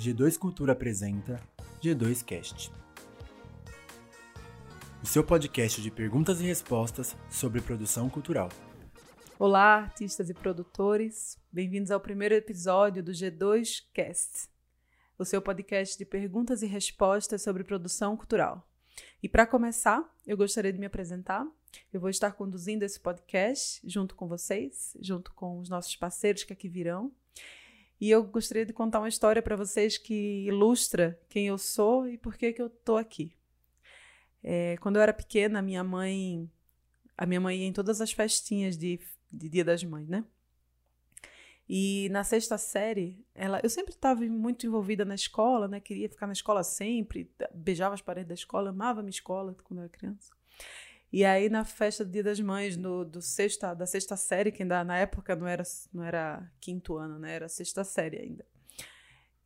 G2 Cultura apresenta G2 Cast. O seu podcast de perguntas e respostas sobre produção cultural. Olá, artistas e produtores. Bem-vindos ao primeiro episódio do G2 Cast, o seu podcast de perguntas e respostas sobre produção cultural. E para começar, eu gostaria de me apresentar. Eu vou estar conduzindo esse podcast junto com vocês, junto com os nossos parceiros que aqui virão. E eu gostaria de contar uma história para vocês que ilustra quem eu sou e por que, que eu estou aqui. É, quando eu era pequena, minha mãe, a minha mãe ia em todas as festinhas de, de Dia das Mães, né? E na sexta série, ela, eu sempre estava muito envolvida na escola, né? Queria ficar na escola sempre, beijava as paredes da escola, amava a minha escola quando eu era criança. E aí, na festa do Dia das Mães, no, do sexta, da sexta série, que ainda na época não era, não era quinto ano, né? Era sexta série ainda.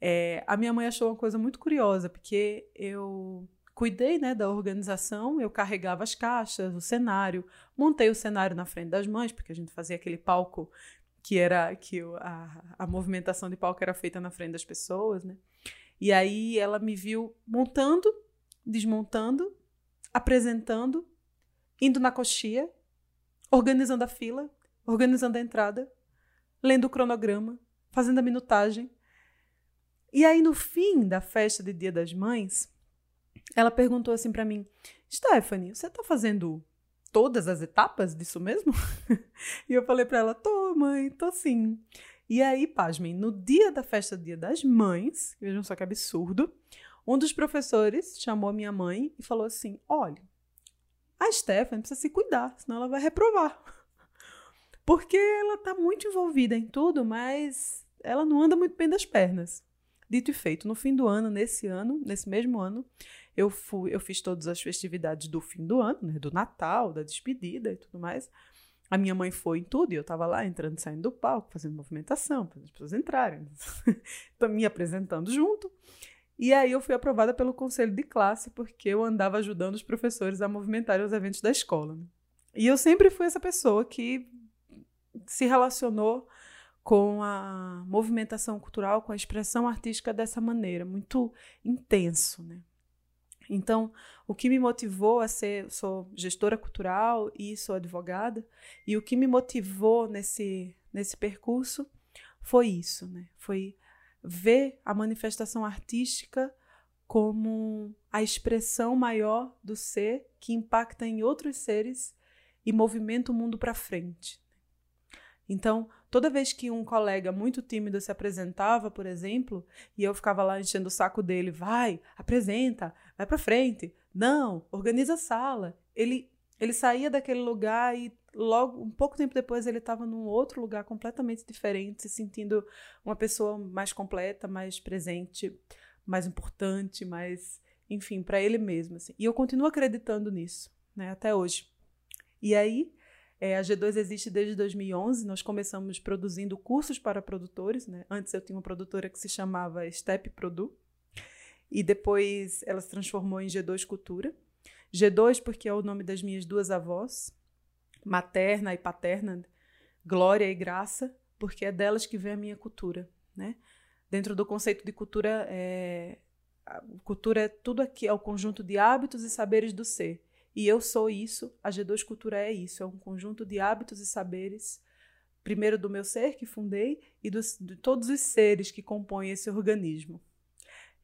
É, a minha mãe achou uma coisa muito curiosa, porque eu cuidei né, da organização, eu carregava as caixas, o cenário, montei o cenário na frente das mães, porque a gente fazia aquele palco que era que a, a movimentação de palco era feita na frente das pessoas, né? E aí ela me viu montando, desmontando, apresentando indo na coxia, organizando a fila, organizando a entrada, lendo o cronograma, fazendo a minutagem. E aí, no fim da festa de Dia das Mães, ela perguntou assim para mim: Stephanie, você tá fazendo todas as etapas disso mesmo? e eu falei para ela: tô, mãe, tô sim. E aí, pasmem, no dia da festa Dia das Mães, vejam só que absurdo, um dos professores chamou a minha mãe e falou assim: olha, a Stephanie precisa se cuidar, senão ela vai reprovar. Porque ela está muito envolvida em tudo, mas ela não anda muito bem das pernas. Dito e feito, no fim do ano, nesse ano, nesse mesmo ano, eu fui, eu fiz todas as festividades do fim do ano, né, do Natal, da despedida e tudo mais. A minha mãe foi em tudo e eu estava lá entrando e saindo do palco, fazendo movimentação, para as pessoas entrarem, me apresentando junto. E aí eu fui aprovada pelo conselho de classe porque eu andava ajudando os professores a movimentarem os eventos da escola. Né? E eu sempre fui essa pessoa que se relacionou com a movimentação cultural, com a expressão artística dessa maneira, muito intenso, né? Então, o que me motivou a ser, sou gestora cultural e sou advogada, e o que me motivou nesse nesse percurso foi isso, né? Foi vê a manifestação artística como a expressão maior do ser que impacta em outros seres e movimenta o mundo para frente. Então, toda vez que um colega muito tímido se apresentava, por exemplo, e eu ficava lá enchendo o saco dele, vai, apresenta, vai para frente, não, organiza a sala. Ele ele saía daquele lugar e logo um pouco tempo depois ele estava num outro lugar completamente diferente, se sentindo uma pessoa mais completa, mais presente, mais importante, mais, enfim, para ele mesmo. Assim. E eu continuo acreditando nisso, né, até hoje. E aí, é, a G2 existe desde 2011. Nós começamos produzindo cursos para produtores. Né? Antes eu tinha uma produtora que se chamava Step Produ. E depois ela se transformou em G2 Cultura. G2 porque é o nome das minhas duas avós, materna e paterna, Glória e Graça, porque é delas que vem a minha cultura, né? Dentro do conceito de cultura, é, cultura é tudo aqui, é o conjunto de hábitos e saberes do ser. E eu sou isso, a G2 Cultura é isso, é um conjunto de hábitos e saberes, primeiro do meu ser que fundei e dos, de todos os seres que compõem esse organismo.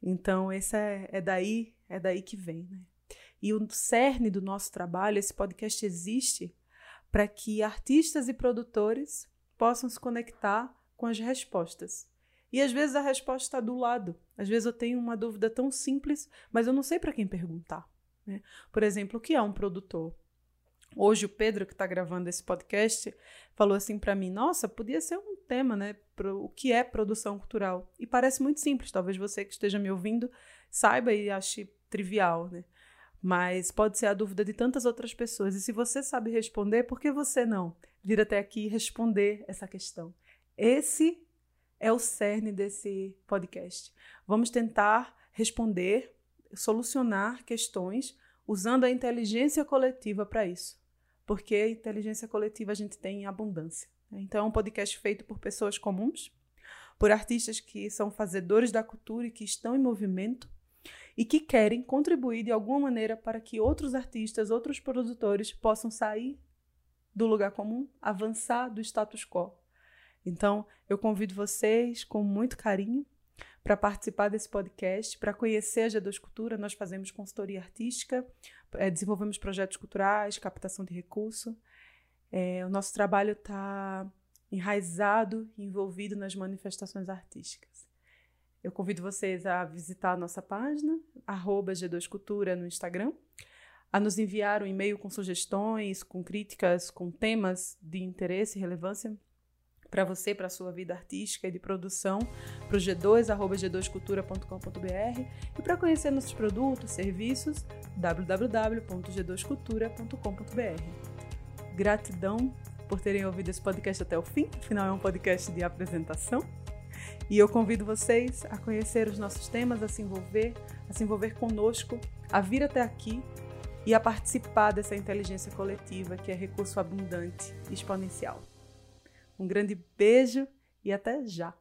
Então, esse é, é daí, é daí que vem, né? E o cerne do nosso trabalho, esse podcast existe para que artistas e produtores possam se conectar com as respostas. E às vezes a resposta está do lado. Às vezes eu tenho uma dúvida tão simples, mas eu não sei para quem perguntar. Né? Por exemplo, o que é um produtor? Hoje o Pedro, que está gravando esse podcast, falou assim para mim: Nossa, podia ser um tema, né? Pro, o que é produção cultural? E parece muito simples. Talvez você que esteja me ouvindo saiba e ache trivial, né? Mas pode ser a dúvida de tantas outras pessoas. E se você sabe responder, por que você não vir até aqui e responder essa questão? Esse é o cerne desse podcast. Vamos tentar responder, solucionar questões usando a inteligência coletiva para isso. Porque inteligência coletiva a gente tem em abundância. Então, é um podcast feito por pessoas comuns, por artistas que são fazedores da cultura e que estão em movimento e que querem contribuir de alguma maneira para que outros artistas, outros produtores possam sair do lugar comum, avançar do status quo. Então, eu convido vocês com muito carinho para participar desse podcast, para conhecer a G2 Cultura. Nós fazemos consultoria artística, é, desenvolvemos projetos culturais, captação de recurso. É, o nosso trabalho está enraizado e envolvido nas manifestações artísticas. Eu convido vocês a visitar a nossa página, G2Cultura no Instagram, a nos enviar um e-mail com sugestões, com críticas, com temas de interesse e relevância para você, para a sua vida artística e de produção, para o G2, g2cultura.com.br e para conhecer nossos produtos, serviços, www.g2cultura.com.br. Gratidão por terem ouvido esse podcast até o fim, afinal é um podcast de apresentação. E eu convido vocês a conhecer os nossos temas, a se envolver, a se envolver conosco, a vir até aqui e a participar dessa inteligência coletiva que é recurso abundante e exponencial. Um grande beijo e até já!